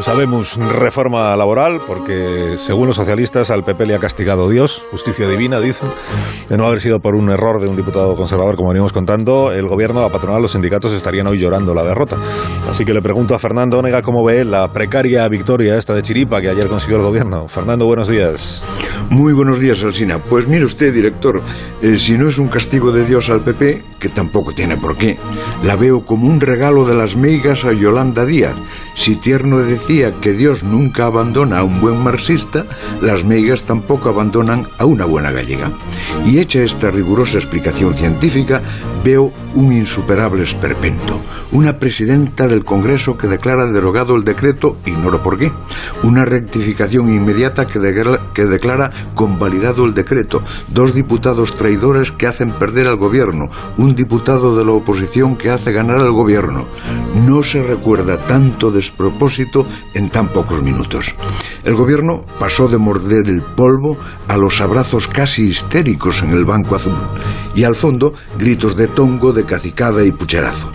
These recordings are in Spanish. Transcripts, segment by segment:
Sabemos reforma laboral porque, según los socialistas, al PP le ha castigado Dios, justicia divina, dicen, de no haber sido por un error de un diputado conservador, como venimos contando, el gobierno, la patronal, los sindicatos estarían hoy llorando la derrota. Así que le pregunto a Fernando Onega cómo ve la precaria victoria esta de Chiripa que ayer consiguió el gobierno. Fernando, buenos días. Muy buenos días, Alsina. Pues mire usted, director, eh, si no es un castigo de Dios al PP, que tampoco tiene por qué, la veo como un regalo de las meigas a Yolanda Díaz. Si Tierno decía que Dios nunca abandona a un buen marxista, las meigas tampoco abandonan a una buena gallega. Y hecha esta rigurosa explicación científica, veo un insuperable esperpento. Una presidenta del Congreso que declara derogado el decreto, ignoro por qué. Una rectificación inmediata que, que declara convalidado el decreto. Dos diputados traidores que hacen perder al gobierno. Un diputado de la oposición que hace ganar al gobierno. No se recuerda tanto despropósito en tan pocos minutos. El gobierno pasó de morder el polvo a los abrazos casi histéricos en el Banco Azul y al fondo gritos de tongo, de cacicada y pucherazo.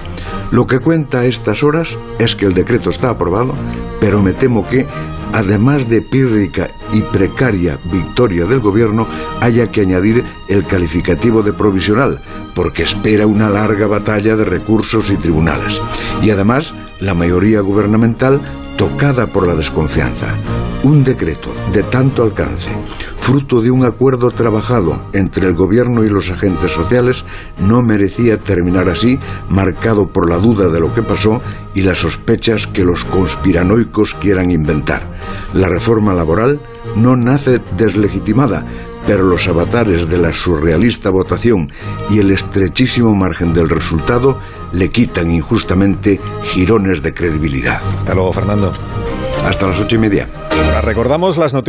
Lo que cuenta a estas horas es que el decreto está aprobado, pero me temo que, además de pírrica y precaria victoria del gobierno, haya que añadir el calificativo de provisional, porque espera una larga batalla de recursos y tribunales. Y además, la mayoría gubernamental tocada por la desconfianza. Un decreto de tanto alcance, fruto de un acuerdo trabajado entre el gobierno y los agentes sociales, no merecía terminar así, marcado por la duda de lo que pasó y las sospechas que los conspiranoicos quieran inventar. La reforma laboral no nace deslegitimada, pero los avatares de la surrealista votación y el estrechísimo margen del resultado le quitan injustamente girones de credibilidad. Hasta luego, Fernando. Hasta las ocho y media. Ahora recordamos las noticias.